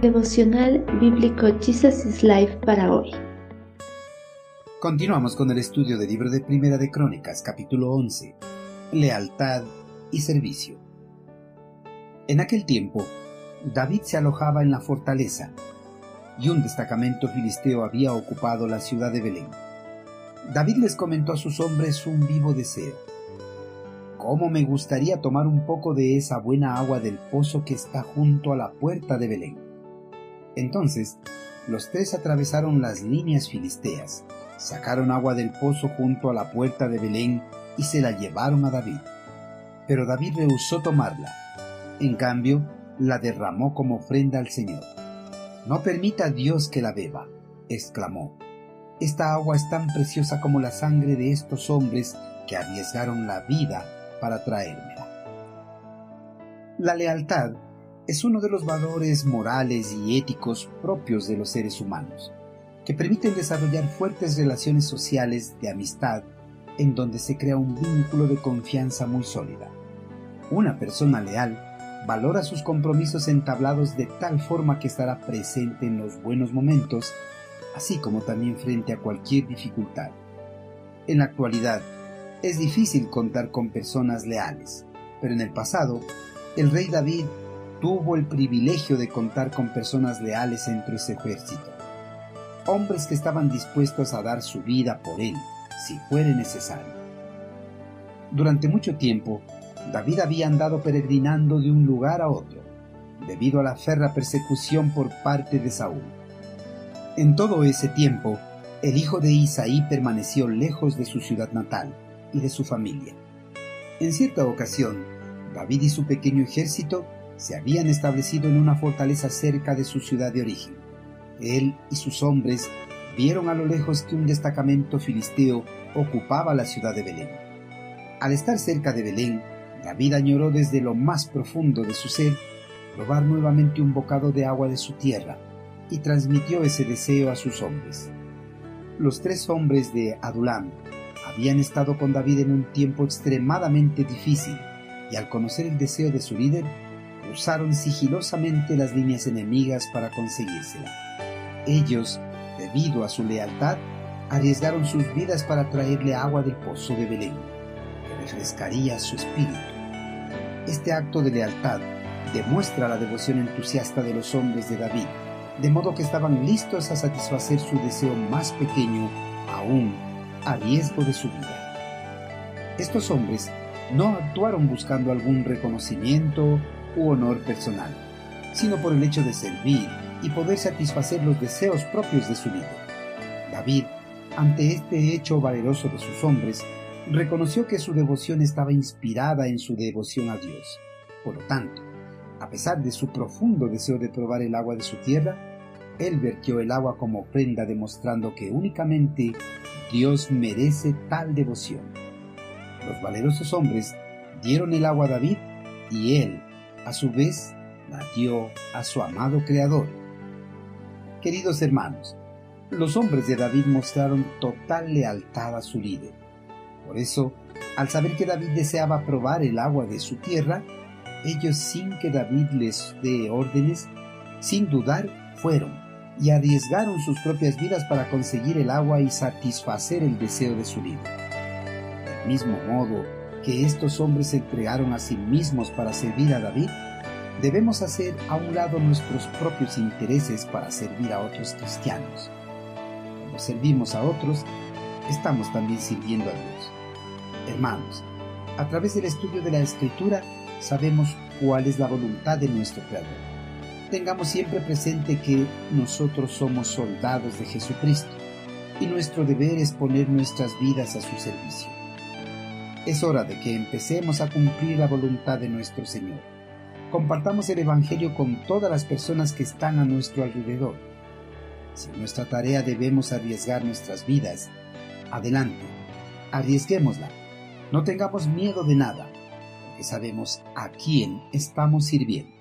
Devocional Bíblico Jesus is Life para hoy. Continuamos con el estudio del libro de Primera de Crónicas, capítulo 11. Lealtad y servicio. En aquel tiempo, David se alojaba en la fortaleza y un destacamento filisteo había ocupado la ciudad de Belén. David les comentó a sus hombres un vivo deseo. ¿Cómo me gustaría tomar un poco de esa buena agua del pozo que está junto a la puerta de Belén? Entonces, los tres atravesaron las líneas filisteas, sacaron agua del pozo junto a la puerta de Belén y se la llevaron a David. Pero David rehusó tomarla. En cambio, la derramó como ofrenda al Señor. No permita Dios que la beba, exclamó. Esta agua es tan preciosa como la sangre de estos hombres que arriesgaron la vida para traérmela. La lealtad es uno de los valores morales y éticos propios de los seres humanos, que permiten desarrollar fuertes relaciones sociales de amistad en donde se crea un vínculo de confianza muy sólida. Una persona leal valora sus compromisos entablados de tal forma que estará presente en los buenos momentos, así como también frente a cualquier dificultad. En la actualidad, es difícil contar con personas leales, pero en el pasado, el rey David tuvo el privilegio de contar con personas leales entre su ejército, hombres que estaban dispuestos a dar su vida por él, si fuere necesario. Durante mucho tiempo, David había andado peregrinando de un lugar a otro, debido a la ferra persecución por parte de Saúl. En todo ese tiempo, el hijo de Isaí permaneció lejos de su ciudad natal y de su familia. En cierta ocasión, David y su pequeño ejército se habían establecido en una fortaleza cerca de su ciudad de origen. Él y sus hombres vieron a lo lejos que un destacamento filisteo ocupaba la ciudad de Belén. Al estar cerca de Belén, David añoró desde lo más profundo de su ser probar nuevamente un bocado de agua de su tierra y transmitió ese deseo a sus hombres. Los tres hombres de Adulam habían estado con David en un tiempo extremadamente difícil y al conocer el deseo de su líder, usaron sigilosamente las líneas enemigas para conseguírsela. Ellos, debido a su lealtad, arriesgaron sus vidas para traerle agua del pozo de Belén, que refrescaría su espíritu. Este acto de lealtad demuestra la devoción entusiasta de los hombres de David, de modo que estaban listos a satisfacer su deseo más pequeño, aún a riesgo de su vida. Estos hombres no actuaron buscando algún reconocimiento u honor personal, sino por el hecho de servir y poder satisfacer los deseos propios de su líder. David, ante este hecho valeroso de sus hombres, reconoció que su devoción estaba inspirada en su devoción a Dios. Por lo tanto, a pesar de su profundo deseo de probar el agua de su tierra, él vertió el agua como prenda demostrando que únicamente Dios merece tal devoción. Los valerosos hombres dieron el agua a David y él, a su vez, dio a su amado Creador. Queridos hermanos, los hombres de David mostraron total lealtad a su líder. Por eso, al saber que David deseaba probar el agua de su tierra, ellos sin que David les dé órdenes, sin dudar, fueron y arriesgaron sus propias vidas para conseguir el agua y satisfacer el deseo de su líder. Del mismo modo que estos hombres se entregaron a sí mismos para servir a David, debemos hacer a un lado nuestros propios intereses para servir a otros cristianos. Cuando servimos a otros, estamos también sirviendo a Dios. Hermanos, a través del estudio de la Escritura sabemos cuál es la voluntad de nuestro Creador tengamos siempre presente que nosotros somos soldados de Jesucristo y nuestro deber es poner nuestras vidas a su servicio. Es hora de que empecemos a cumplir la voluntad de nuestro Señor. Compartamos el Evangelio con todas las personas que están a nuestro alrededor. Si en nuestra tarea debemos arriesgar nuestras vidas, adelante, arriesguémosla. No tengamos miedo de nada, porque sabemos a quién estamos sirviendo.